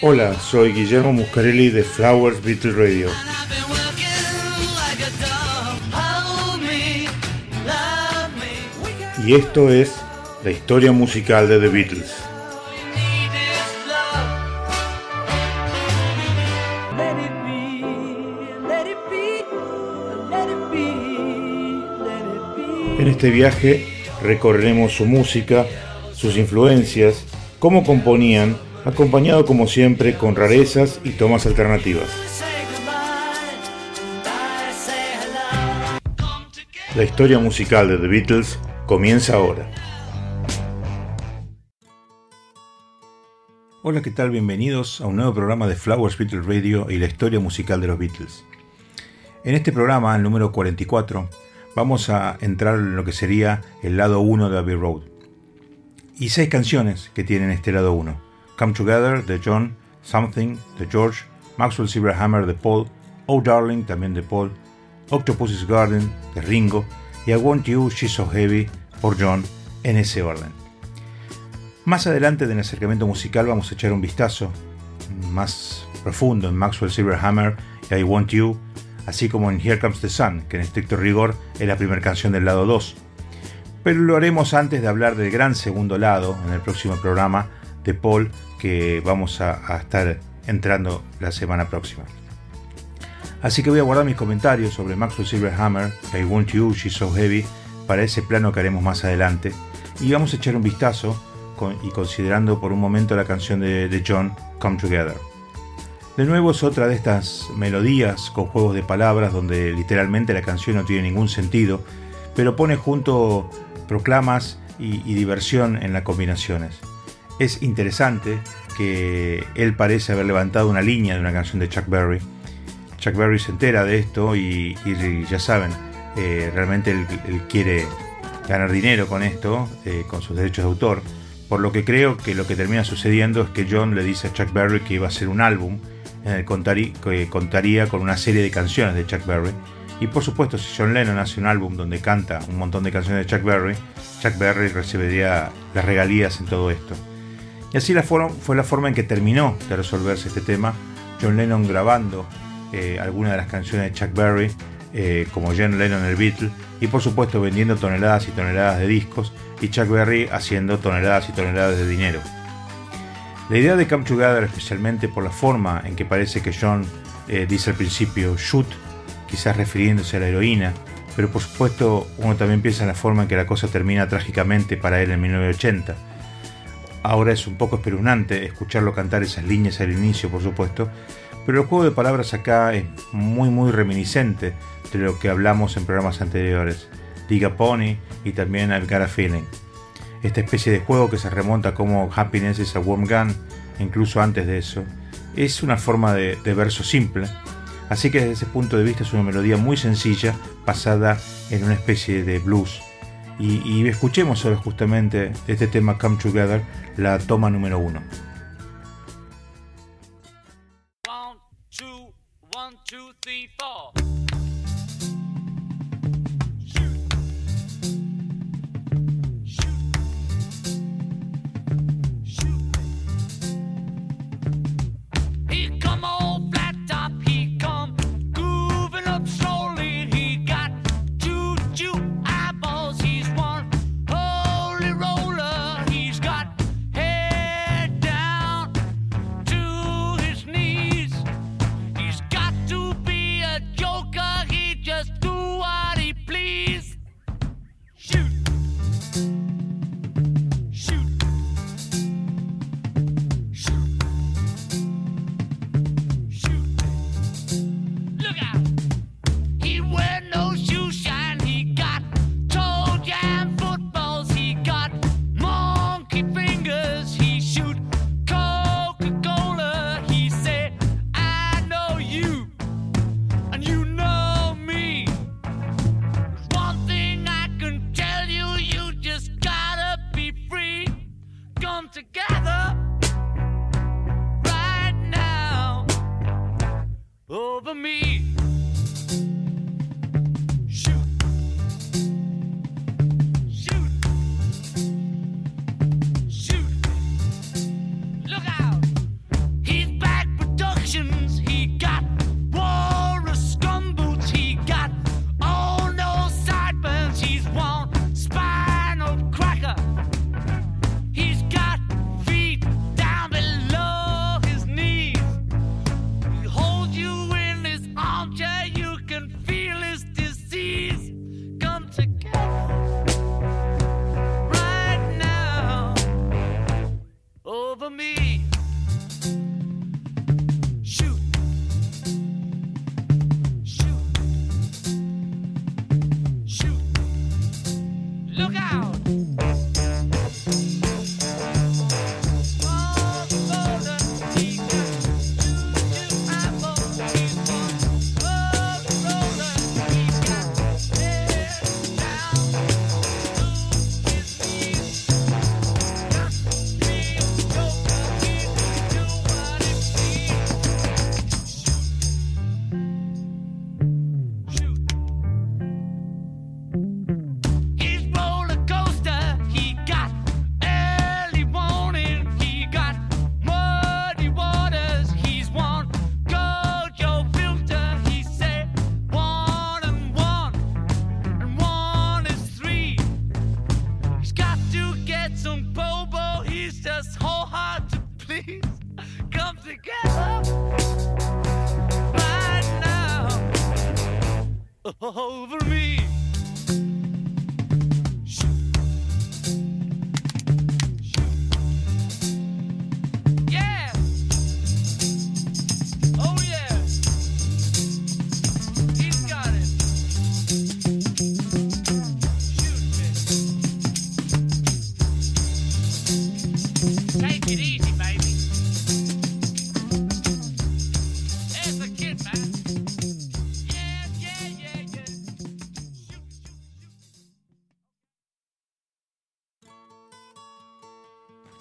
Hola, soy Guillermo Muscarelli de Flowers Beatle Radio. Y esto es la historia musical de The Beatles. En este viaje recorreremos su música, sus influencias, cómo componían, acompañado como siempre con rarezas y tomas alternativas. La historia musical de The Beatles comienza ahora. Hola, ¿qué tal? Bienvenidos a un nuevo programa de Flowers Beatles Radio y la historia musical de los Beatles. En este programa, el número 44, vamos a entrar en lo que sería el lado 1 de Abbey Road. Y seis canciones que tienen este lado 1. Come Together de John, Something de George, Maxwell Silverhammer de Paul, Oh Darling también de Paul, Octopus's Garden de Ringo y I Want You She's So Heavy por John en ese orden. Más adelante en el acercamiento musical vamos a echar un vistazo más profundo en Maxwell Silverhammer y I Want You, así como en Here Comes the Sun, que en estricto rigor es la primera canción del lado 2. Pero lo haremos antes de hablar del gran segundo lado en el próximo programa de Paul que vamos a, a estar entrando la semana próxima. Así que voy a guardar mis comentarios sobre Maxwell Silverhammer, I Want You, She's So Heavy, para ese plano que haremos más adelante. Y vamos a echar un vistazo con- y considerando por un momento la canción de, de John, Come Together. De nuevo es otra de estas melodías con juegos de palabras donde literalmente la canción no tiene ningún sentido, pero pone junto proclamas y, y diversión en las combinaciones. Es interesante que él parece haber levantado una línea de una canción de Chuck Berry. Chuck Berry se entera de esto y, ya saben, eh, realmente él, quiere ganar dinero con esto, eh, con sus derechos de autor. Por lo que creo que lo que termina sucediendo es que John le dice a Chuck Berry que iba a hacer un álbum en el que contaría con una serie de canciones de Chuck Berry. Y por supuesto, si John Lennon hace un álbum donde canta un montón de canciones de Chuck Berry, Chuck Berry recibiría las regalías en todo esto. Y así fue la forma en que terminó de resolverse este tema, John Lennon grabando eh, algunas de las canciones de Chuck Berry, eh, como John Lennon el Beatle, y por supuesto vendiendo toneladas y toneladas de discos, y Chuck Berry haciendo toneladas y toneladas de dinero. La idea de Come Together, especialmente por la forma en que parece que John eh, dice al principio shoot, quizás refiriéndose a la heroína, pero por supuesto uno también piensa en la forma en que la cosa termina trágicamente para él en 1980. Ahora es un poco espeluznante escucharlo cantar esas líneas al inicio, por supuesto, pero el juego de palabras acá es muy muy reminiscente de lo que hablamos en programas anteriores, Diga Pony y también I've Got Feeling. Esta especie de juego que se remonta como Happiness is a Warm Gun, incluso antes de eso, es una forma de, de verso simple, así que desde ese punto de vista es una melodía muy sencilla basada en una especie de blues. Y, escuchemos ahora justamente este tema Come Together, la toma número uno.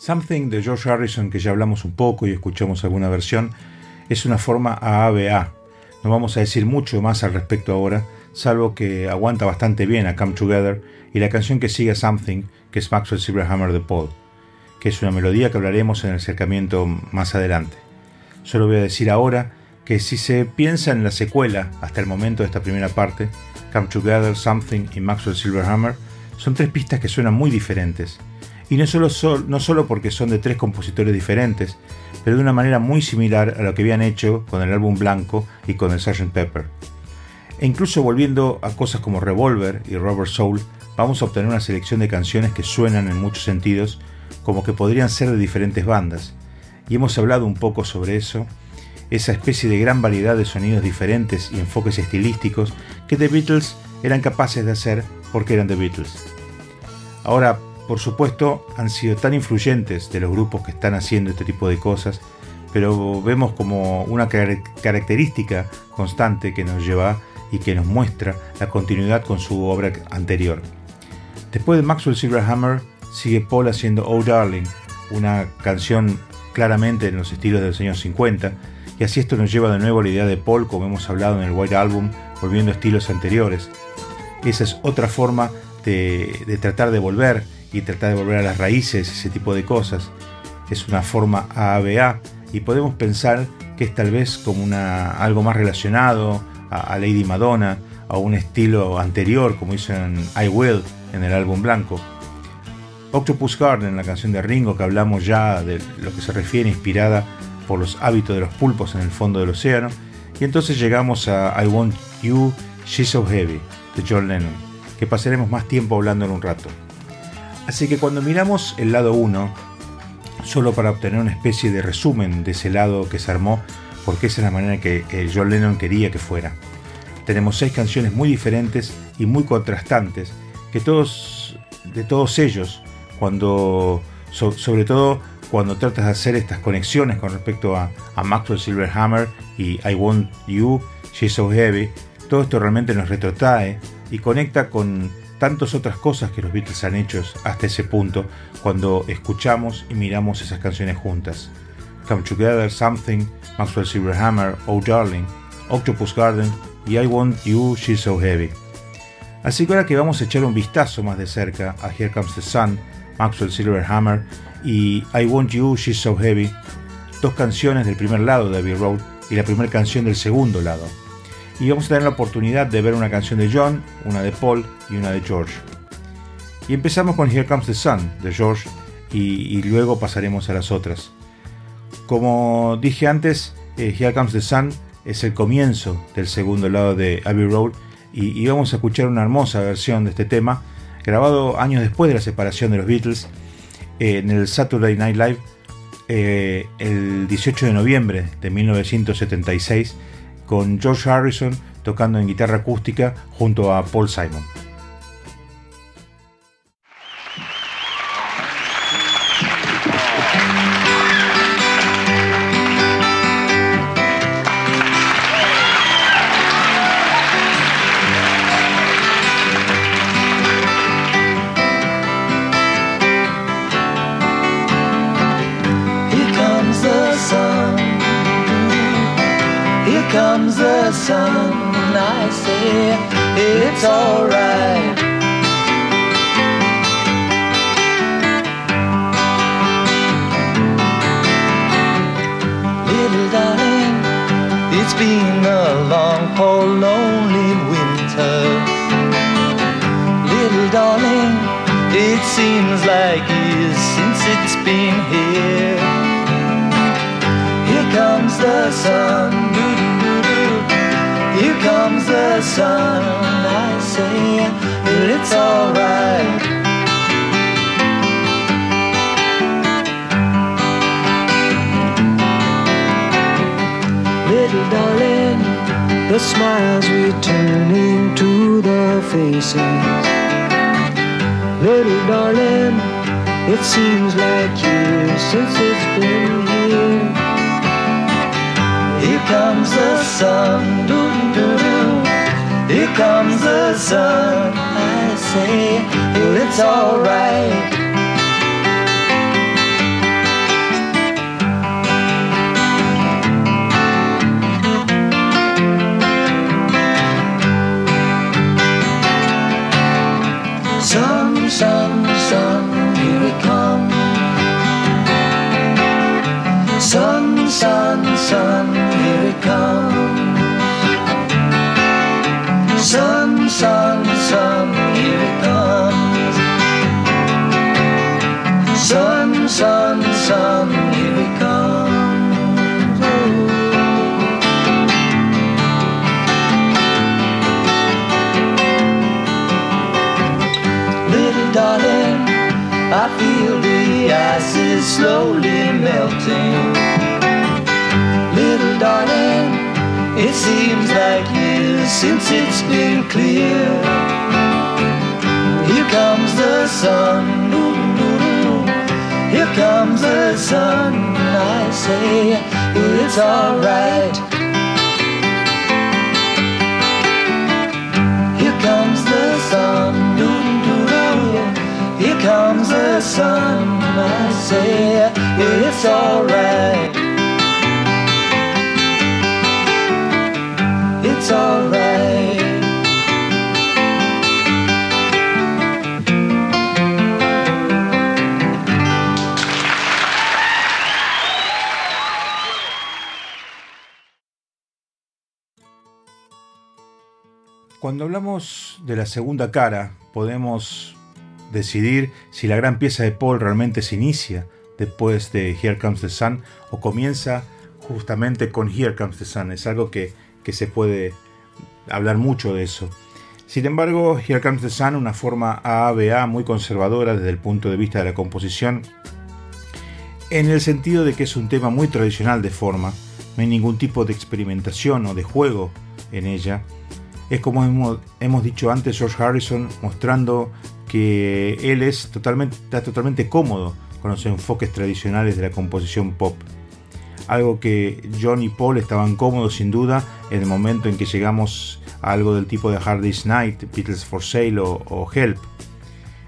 Something de George Harrison, que ya hablamos un poco y escuchamos alguna versión, es una forma AABA. No vamos a decir mucho más al respecto ahora, salvo que aguanta bastante bien a Come Together y la canción que sigue a Something, que es Maxwell Silverhammer de Paul, que es una melodía que hablaremos en el acercamiento más adelante. Solo voy a decir ahora que si se piensa en la secuela hasta el momento de esta primera parte, Come Together, Something y Maxwell Silverhammer, son tres pistas que suenan muy diferentes. Y no solo, sol- no solo porque son de tres compositores diferentes, pero de una manera muy similar a lo que habían hecho con el álbum Blanco y con el Sgt. Pepper. E incluso volviendo a cosas como Revolver y Rubber Soul, vamos a obtener una selección de canciones que suenan en muchos sentidos como que podrían ser de diferentes bandas. Y hemos hablado un poco sobre eso, esa especie de gran variedad de sonidos diferentes y enfoques estilísticos que The Beatles eran capaces de hacer porque eran The Beatles. Ahora, por supuesto, han sido tan influyentes de los grupos que están haciendo este tipo de cosas, pero vemos como una car- característica constante que nos lleva y que nos muestra la continuidad con su obra anterior. Después de Maxwell Silverhammer, sigue Paul haciendo Oh Darling, una canción claramente en los estilos de los años 50, y así esto nos lleva de nuevo a la idea de Paul, como hemos hablado en el White Album, volviendo a estilos anteriores. Esa es otra forma de tratar de volver y tratar de volver a las raíces, ese tipo de cosas. Es una forma AABA y podemos pensar que es tal vez como una, algo más relacionado a, a Lady Madonna, a un estilo anterior, como hizo en I Will, en el álbum blanco. Octopus Garden, la canción de Ringo que hablamos ya de lo que se refiere inspirada por los hábitos de los pulpos en el fondo del océano. Y entonces llegamos a I Want You, She's So Heavy, de John Lennon, que pasaremos más tiempo hablando en un rato. Así que cuando miramos el lado 1, solo para obtener una especie de resumen de ese lado que se armó, porque esa es la manera que eh, John Lennon quería que fuera. Tenemos seis canciones muy diferentes y muy contrastantes, que todos, de todos ellos, cuando, so- sobre todo cuando tratas de hacer estas conexiones con respecto a, a Maxwell Silverhammer y I Want You, She's So Heavy, todo esto realmente nos retrotrae y conecta con tantas otras cosas que los Beatles han hecho hasta ese punto cuando escuchamos y miramos esas canciones juntas. Come Together, Something, Maxwell Silverhammer, Oh Darling, Octopus Garden y I Want You, She's So Heavy. Así que ahora que vamos a echar un vistazo más de cerca a Here Comes the Sun, Maxwell Silverhammer y I Want You, She's So Heavy, dos canciones del primer lado de Abbey Road y la primera canción del segundo lado. Y vamos a tener la oportunidad de ver una canción de John, una de Paul y una de George. Y empezamos con Here Comes the Sun de George y, luego pasaremos a las otras. Como dije antes, eh, Here Comes the Sun es el comienzo del segundo lado de Abbey Road y, y vamos a escuchar una hermosa versión de este tema grabado años después de la separación de los Beatles eh, en el Saturday Night Live eh, el 18 de noviembre de 1976 con George Harrison tocando en guitarra acústica junto a Paul Simon. Seems like years since it's been here. Here comes the sun, doo doo doo. Here comes the sun. I say, well, it's alright. Slowly melting. Little darling, it seems like years since it's been clear. Here comes the sun, here comes the sun. I say, it's alright. Here comes the sun, It's alright. Cuando hablamos de la segunda cara, podemos decidir si la gran pieza de Paul realmente se inicia después de Here Comes the Sun o comienza justamente con Here Comes the Sun. Es algo que, que se puede hablar mucho de eso. Sin embargo, Here Comes the Sun, una forma AABA muy conservadora desde el punto de vista de la composición, en el sentido de que es un tema muy tradicional de forma, no hay ningún tipo de experimentación o de juego en ella. Es como hemos, hemos dicho antes, George Harrison mostrando que él es totalmente, está totalmente cómodo con los enfoques tradicionales de la composición pop. Algo que John y Paul estaban cómodos sin duda en el momento en que llegamos a algo del tipo de Hard Day's Night, Beatles for Sale o, Help.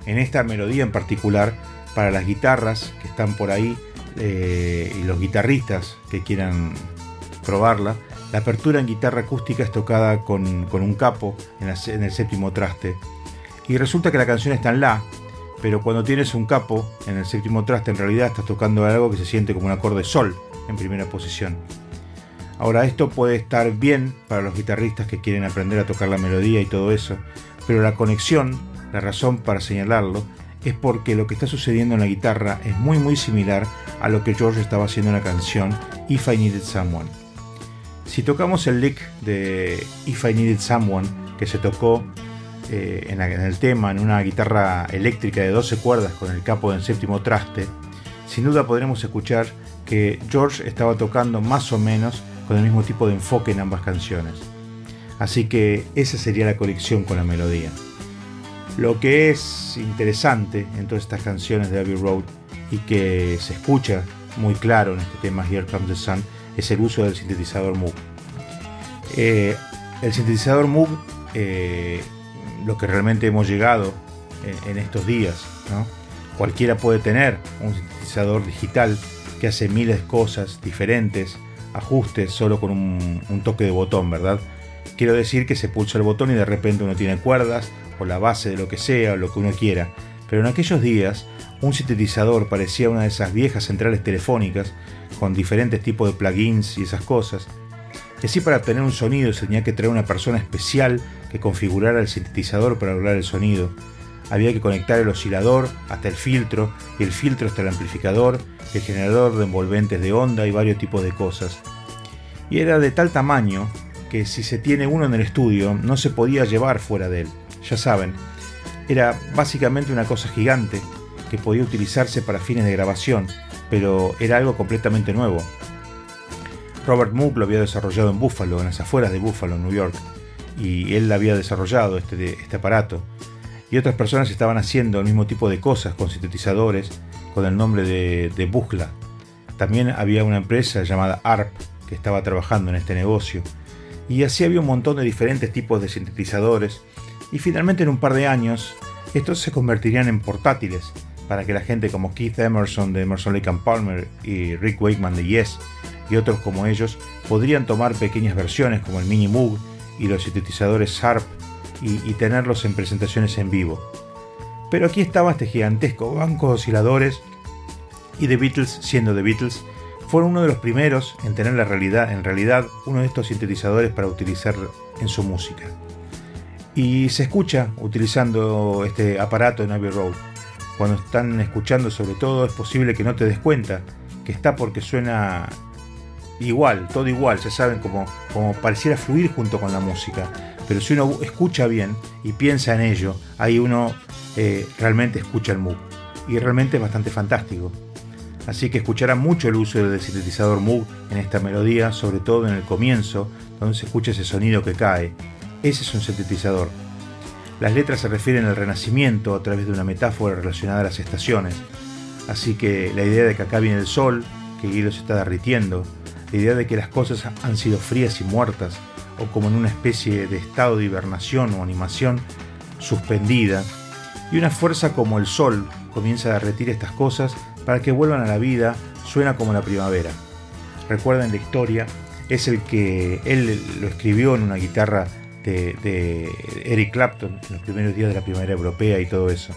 En esta melodía en particular, para las guitarras que están por ahí eh, y los guitarristas que quieran probarla, la apertura en guitarra acústica es tocada con, un capo en, en el séptimo traste. Y resulta que la canción está en La, pero cuando tienes un capo en el séptimo traste, en realidad estás tocando algo que se siente como un acorde Sol en primera posición. Ahora, esto puede estar bien para los guitarristas que quieren aprender a tocar la melodía y todo eso, pero la conexión, la razón para señalarlo, es porque lo que está sucediendo en la guitarra es muy muy similar a lo que George estaba haciendo en la canción If I Needed Someone. Si tocamos el lick de If I Needed Someone, que se tocó eh, en, el tema en una guitarra eléctrica de 12 cuerdas con el capo en séptimo traste, sin duda podremos escuchar que George estaba tocando más o menos con el mismo tipo de enfoque en ambas canciones. Así que esa sería la conexión con la melodía. Lo que es interesante en todas estas canciones de Abbey Road y que se escucha muy claro en este tema Here Comes the Sun es el uso del sintetizador Moog. Eh, el sintetizador Moog, eh, lo que realmente hemos llegado en, en estos días, ¿no? cualquiera puede tener un sintetizador digital que hace miles de cosas diferentes, ajustes solo con un, un toque de botón, ¿verdad? Quiero decir que se pulsa el botón y de repente uno tiene cuerdas o la base de lo que sea o lo que uno quiera. Pero en aquellos días un sintetizador parecía una de esas viejas centrales telefónicas con diferentes tipos de plugins y esas cosas. Y así para obtener un sonido se tenía que traer una persona especial que configurara el sintetizador para lograr el sonido. Había que conectar el oscilador hasta el filtro el filtro hasta el amplificador, el generador de envolventes de onda y varios tipos de cosas. Y era de tal tamaño que si se tiene uno en el estudio no se podía llevar fuera de él. Ya saben, era básicamente una cosa gigante que podía utilizarse para fines de grabación, pero era algo completamente nuevo. Robert Moog lo había desarrollado en Buffalo, en las afueras de Buffalo, en New York, y él había desarrollado este, este aparato. Y otras personas estaban haciendo el mismo tipo de cosas con sintetizadores con el nombre de, de Buchla. También había una empresa llamada ARP que estaba trabajando en este negocio. Y así había un montón de diferentes tipos de sintetizadores. Y finalmente en un par de años estos se convertirían en portátiles para que la gente como Keith Emerson de Emerson Lake and Palmer y Rick Wakeman de Yes y otros como ellos podrían tomar pequeñas versiones como el Mini Moog y los sintetizadores Harp y, y tenerlos en presentaciones en vivo. Pero aquí estaba este gigantesco banco de osciladores y The Beatles, siendo The Beatles, fueron uno de los primeros en tener la realidad, en realidad uno de estos sintetizadores para utilizar en su música. Y se escucha utilizando este aparato en Abbey Road. Cuando están escuchando sobre todo es posible que no te des cuenta que está porque suena igual, todo igual, ya saben, como, como pareciera fluir junto con la música. Pero si uno escucha bien y piensa en ello, ahí uno eh, realmente escucha el Moog. Y realmente es bastante fantástico. Así que escucharán mucho el uso del sintetizador Moog en esta melodía, sobre todo en el comienzo, donde se escucha ese sonido que cae. Ese es un sintetizador. Las letras se refieren al renacimiento a través de una metáfora relacionada a las estaciones. Así que la idea de que acá viene el sol, que el hielo se está derritiendo, la idea de que las cosas han sido frías y muertas, o como en una especie de estado de hibernación o animación suspendida, y una fuerza como el sol comienza a derretir estas cosas para que vuelvan a la vida, suena como la primavera. Recuerden la historia, es el que él lo escribió en una guitarra de, de Eric Clapton en los primeros días de la primavera europea y todo eso.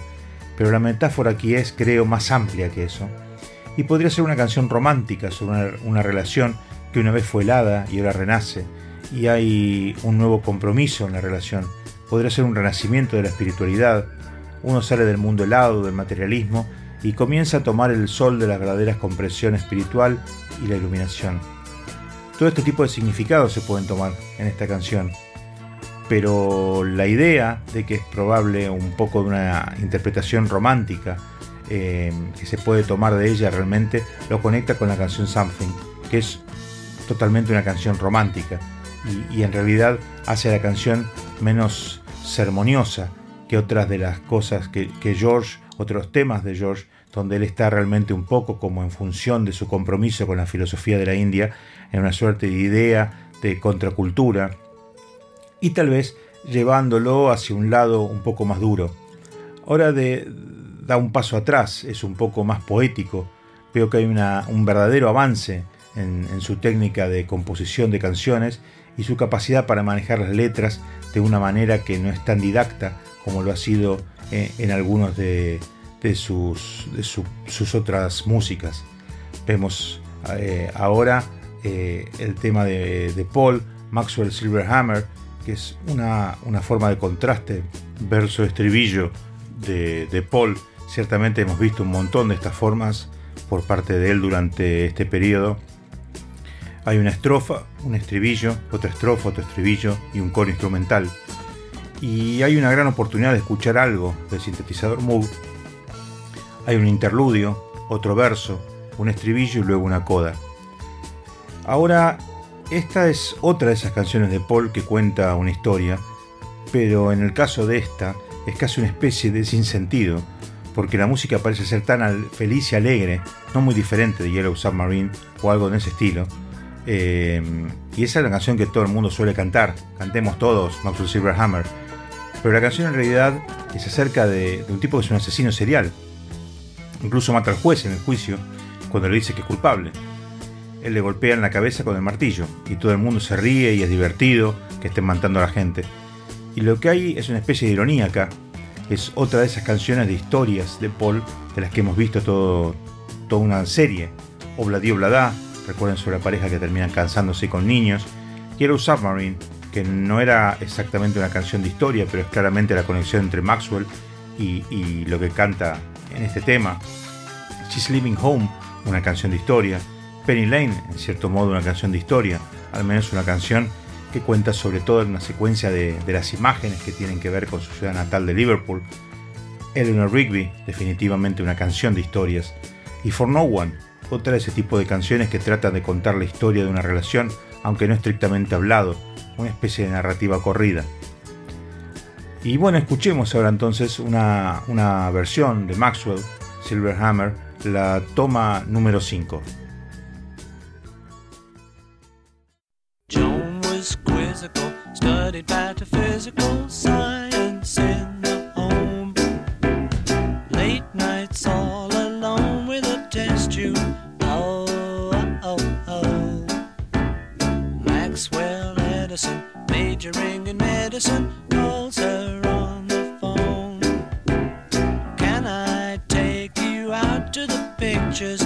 Pero la metáfora aquí es, creo, más amplia que eso. Y podría ser una canción romántica sobre una, relación que una vez fue helada y ahora renace, y hay un nuevo compromiso en la relación. Podría ser un renacimiento de la espiritualidad. Uno sale del mundo helado, del materialismo, y comienza a tomar el sol de la verdadera comprensión espiritual y la iluminación. Todo este tipo de significados se pueden tomar en esta canción, pero la idea de que es probable un poco de una interpretación romántica eh, que se puede tomar de ella realmente lo conecta con la canción Something, que es totalmente una canción romántica y, en realidad hace la canción menos ceremoniosa que otras de las cosas que, que George, otros temas de George, donde él está realmente un poco como en función de su compromiso con la filosofía de la India, en una suerte de idea de contracultura, y tal vez llevándolo hacia un lado un poco más duro. Ahora de, da un paso atrás, es un poco más poético, veo que hay una, un verdadero avance en, su técnica de composición de canciones y su capacidad para manejar las letras de una manera que no es tan didacta como lo ha sido en, en algunos de, de, sus, de su, sus otras músicas. Vemos eh, ahora eh, el tema de, de, Paul, Maxwell Silverhammer, que es una, una forma de contraste verso-estribillo de, de Paul. Ciertamente hemos visto un montón de estas formas por parte de él durante este periodo. Hay una estrofa, un estribillo, otra estrofa, otro estribillo y un coro instrumental. Y hay una gran oportunidad de escuchar algo del sintetizador Moog. Hay un interludio, otro verso, un estribillo y luego una coda. Ahora, esta es otra de esas canciones de Paul que cuenta una historia, pero en el caso de esta es casi una especie de sinsentido, porque la música parece ser tan feliz y alegre, no muy diferente de Yellow Submarine o algo de ese estilo, eh, y esa es la canción que todo el mundo suele cantar. Cantemos todos, Maxwell Silverhammer. Pero la canción en realidad es acerca de, de, un tipo que es un asesino serial. Incluso mata al juez en el juicio cuando le dice que es culpable. Él le golpea en la cabeza con el martillo y todo el mundo se ríe y es divertido que estén matando a la gente. Y lo que hay es una especie de ironía acá. Es otra de esas canciones de historias de Paul de las que hemos visto todo, toda una serie. Obladi Oblada, recuerden sobre la pareja que terminan cansándose con niños, Yellow Submarine, que no era exactamente una canción de historia, pero es claramente la conexión entre Maxwell y, y lo que canta en este tema. She's Living Home, una canción de historia. Penny Lane, en cierto modo, una canción de historia, al menos una canción que cuenta sobre todo una secuencia de, de las imágenes que tienen que ver con su ciudad natal de Liverpool, Eleanor Rigby, definitivamente una canción de historias, y For No One, otra de ese tipo de canciones que tratan de contar la historia de una relación, aunque no estrictamente hablado, una especie de narrativa corrida. Y bueno, escuchemos ahora entonces una, una versión de Maxwell, Silverhammer, la toma número 5. Quizzical, studied metaphysical science in the home. Late nights all alone with a test tube. Oh, oh, oh. Maxwell Edison, majoring in medicine, calls her on the phone. Can I take you out to the pictures,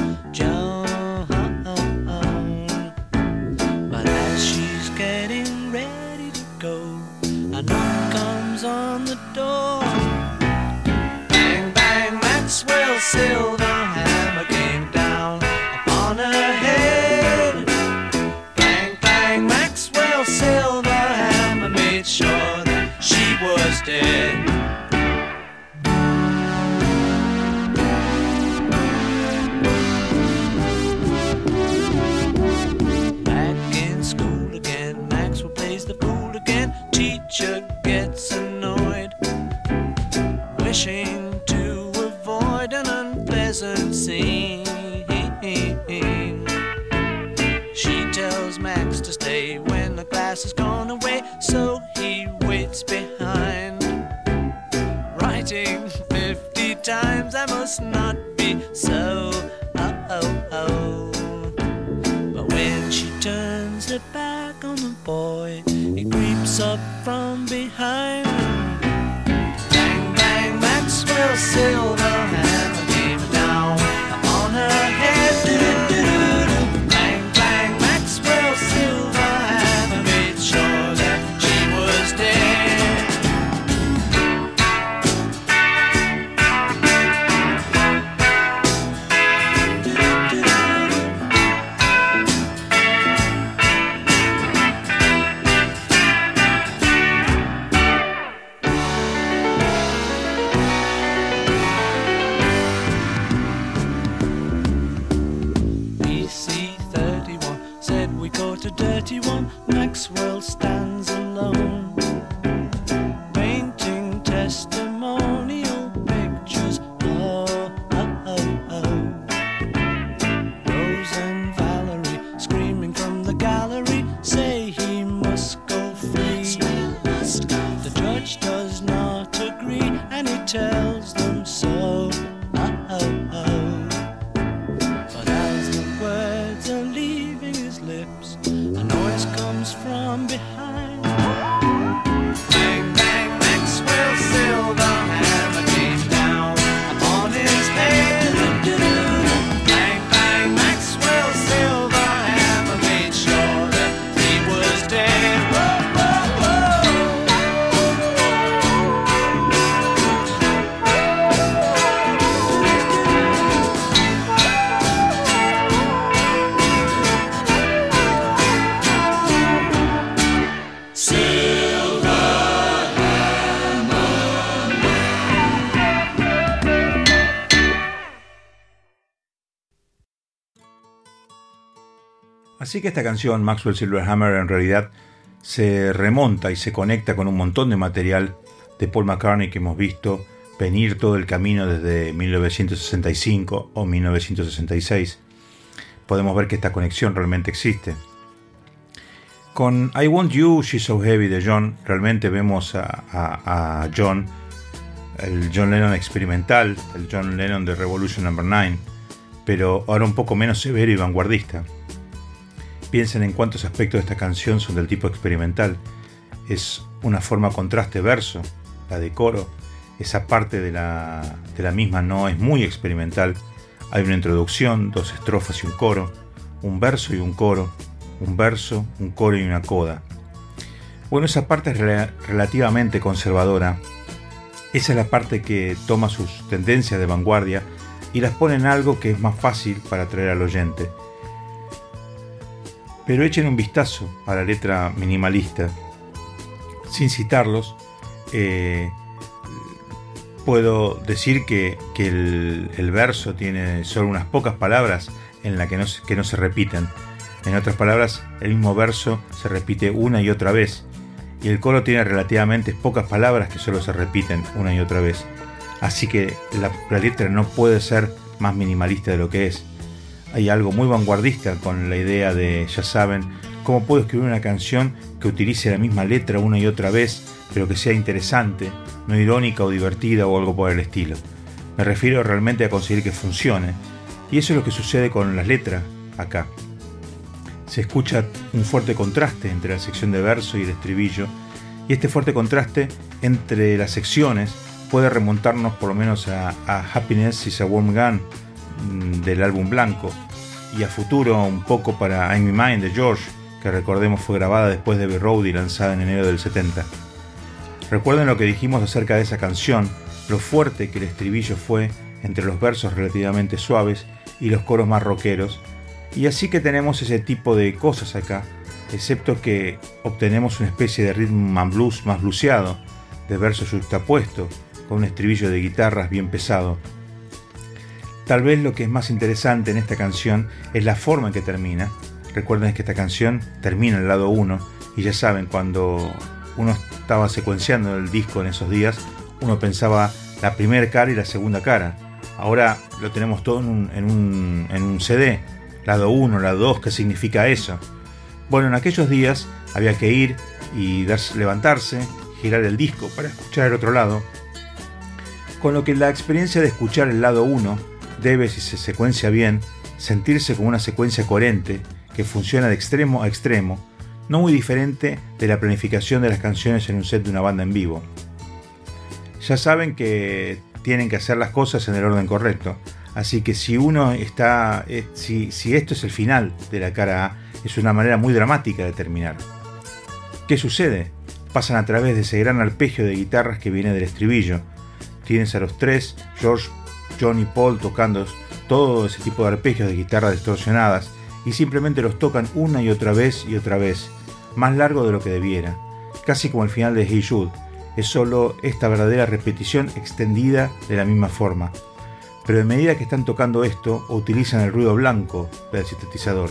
on the boy, he creeps up from behind. Bang, bang, Maxwell Silverhammer tells Así que esta canción, Maxwell Silverhammer, en realidad se remonta y se conecta con un montón de material de Paul McCartney que hemos visto venir todo el camino desde 1965 o 1966. Podemos ver que esta conexión realmente existe. Con I Want You, She's So Heavy de John, realmente vemos a, a- John, el John Lennon experimental, el John Lennon de Revolution Number 9, pero ahora un poco menos severo y vanguardista. Piensen en cuántos aspectos de esta canción son del tipo experimental. Es una forma contraste verso, la de coro. Esa parte de la, de la misma no es muy experimental. Hay una introducción, dos estrofas y un coro, un verso y un coro, un verso, un coro y una coda. Bueno, esa parte es rela- relativamente conservadora. Esa es la parte que toma sus tendencias de vanguardia y las pone en algo que es más fácil para atraer al oyente. Pero echen un vistazo a la letra minimalista. Sin citarlos, eh, puedo decir que, que el, verso tiene solo unas pocas palabras en las que no, que no se repiten. En otras palabras, el mismo verso se repite una y otra vez, y el coro tiene relativamente pocas palabras que solo se repiten una y otra vez. Así que la letra no puede ser más minimalista de lo que es. Hay algo muy vanguardista con la idea de, ya saben, cómo puedo escribir una canción que utilice la misma letra una y otra vez, pero que sea interesante, no irónica o divertida o algo por el estilo. Me refiero realmente a conseguir que funcione, y eso es lo que sucede con las letras acá. Se escucha un fuerte contraste entre la sección de verso y el estribillo, y este fuerte contraste entre las secciones puede remontarnos por lo menos a, a Happiness is a Warm Gun mm, del álbum Blanco, y a futuro un poco para I'm in Mind de George, que recordemos fue grabada después de Be Road y lanzada en enero del 70. Recuerden lo que dijimos acerca de esa canción, lo fuerte que el estribillo fue entre los versos relativamente suaves y los coros más rockeros, y así que tenemos ese tipo de cosas acá, excepto que obtenemos una especie de rhythm and blues más bluseado, de verso juxtapuesto, con un estribillo de guitarras bien pesado. Tal vez lo que es más interesante en esta canción es la forma en que termina. Recuerden que esta canción termina en el lado 1 y ya saben, cuando uno estaba secuenciando el disco en esos días, uno pensaba la primera cara y la segunda cara. Ahora lo tenemos todo en un, en un, CD, lado 1, lado 2, ¿qué significa eso? Bueno, en aquellos días había que ir y darse- levantarse, girar el disco para escuchar el otro lado, con lo que la experiencia de escuchar el lado 1 debe, si se secuencia bien, sentirse como una secuencia coherente que funciona de extremo a extremo, no muy diferente de la planificación de las canciones en un set de una banda en vivo. Ya saben que tienen que hacer las cosas en el orden correcto, así que si uno está, eh, si, si esto es el final de la cara A, es una manera muy dramática de terminar. ¿Qué sucede? Pasan a través de ese gran arpegio de guitarras que viene del estribillo. Tienes a los tres, George, John y Paul tocando todo ese tipo de arpegios de guitarras distorsionadas y simplemente los tocan una y otra vez y otra vez, más largo de lo que debiera, casi como el final de Hey Jude. Es solo esta verdadera repetición extendida de la misma forma. Pero a medida que están tocando esto, utilizan el ruido blanco del sintetizador.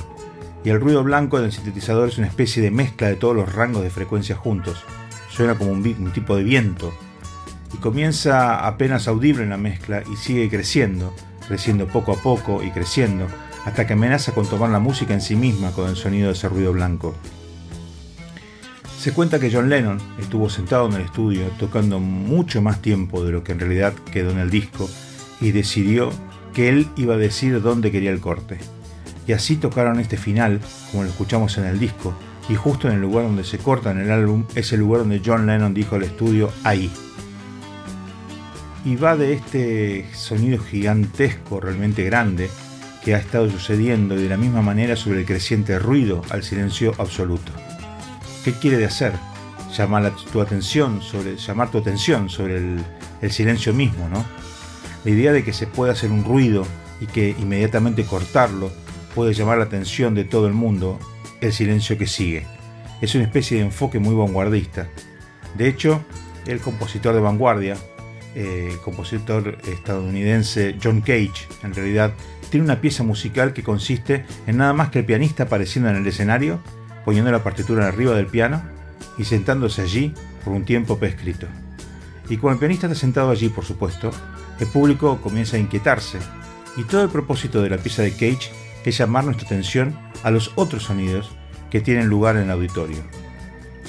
Y el ruido blanco del sintetizador es una especie de mezcla de todos los rangos de frecuencia juntos. Suena como un tipo de viento. Y comienza apenas audible en la mezcla y sigue creciendo, creciendo poco a poco y creciendo, hasta que amenaza con tomar la música en sí misma con el sonido de ese ruido blanco. Se cuenta que John Lennon estuvo sentado en el estudio tocando mucho más tiempo de lo que en realidad quedó en el disco y decidió que él iba a decir dónde quería el corte. Y así tocaron este final, como lo escuchamos en el disco, y justo en el lugar donde se corta en el álbum es el lugar donde John Lennon dijo al estudio ahí. Y va de este sonido gigantesco, realmente grande, que ha estado sucediendo y de la misma manera sobre el creciente ruido al silencio absoluto. ¿Qué quiere de hacer? Llamar la- tu atención sobre, llamar tu atención sobre el, el silencio mismo, ¿no? La idea de que se pueda hacer un ruido y que inmediatamente cortarlo puede llamar la atención de todo el mundo, el silencio que sigue. Es una especie de enfoque muy vanguardista. De hecho, el compositor de vanguardia, eh, compositor estadounidense John Cage, en realidad tiene una pieza musical que consiste en nada más que el pianista apareciendo en el escenario, poniendo la partitura arriba del piano y sentándose allí por un tiempo prescrito. Y cuando el pianista está sentado allí, por supuesto, el público comienza a inquietarse, y todo el propósito de la pieza de Cage es llamar nuestra atención a los otros sonidos que tienen lugar en el auditorio.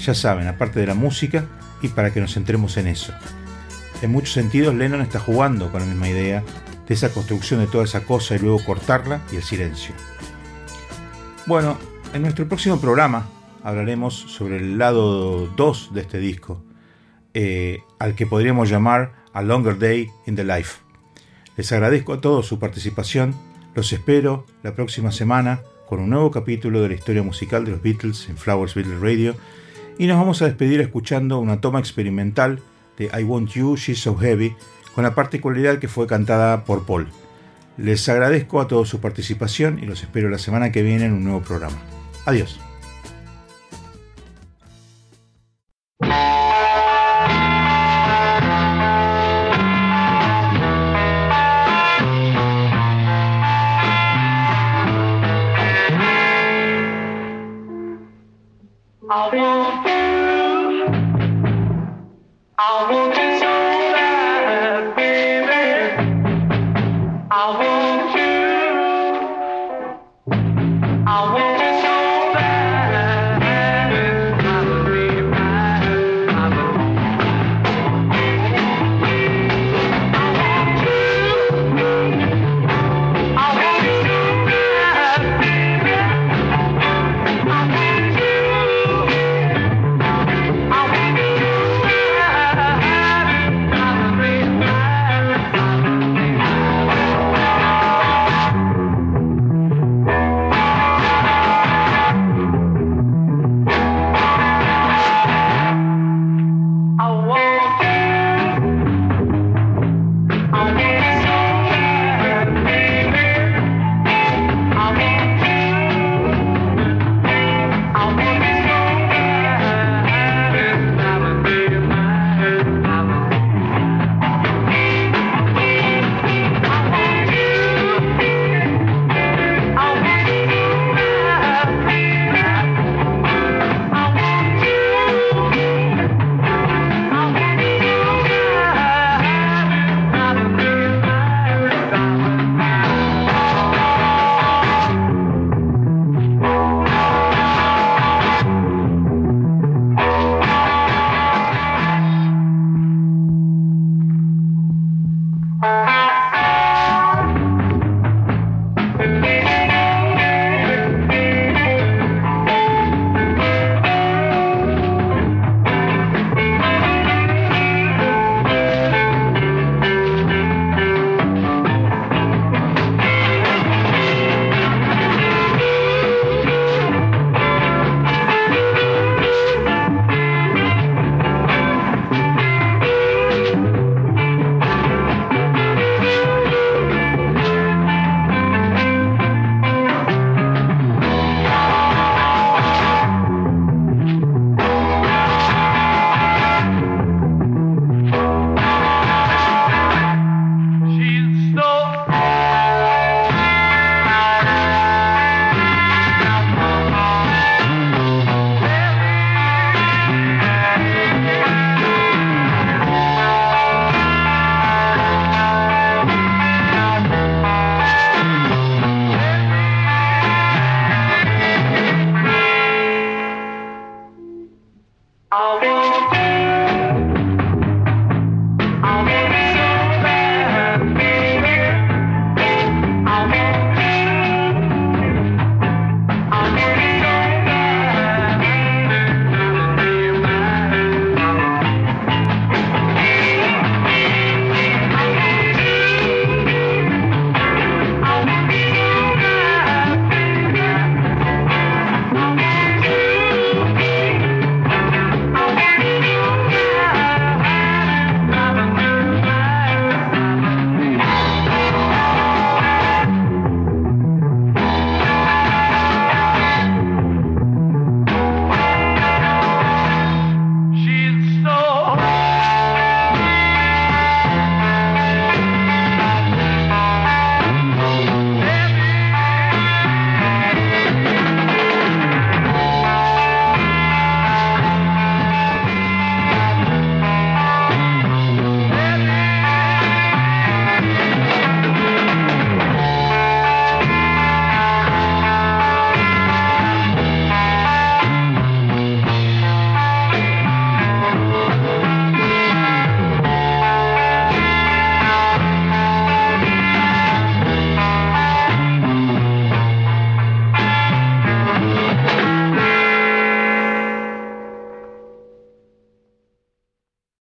Ya saben, aparte de la música, y para que nos centremos en eso. En muchos sentidos, Lennon está jugando con la misma idea de esa construcción de toda esa cosa y luego cortarla y el silencio. Bueno, en nuestro próximo programa hablaremos sobre el lado 2 de este disco, eh, al que podríamos llamar A Longer Day in the Life. Les agradezco a todos su participación, los espero la próxima semana con un nuevo capítulo de la historia musical de los Beatles en Flowers Beatles Radio y nos vamos a despedir escuchando una toma experimental de I Want You, She's So Heavy, con la particularidad que fue cantada por Paul. Les agradezco a todos su participación y los espero la semana que viene en un nuevo programa. Adiós.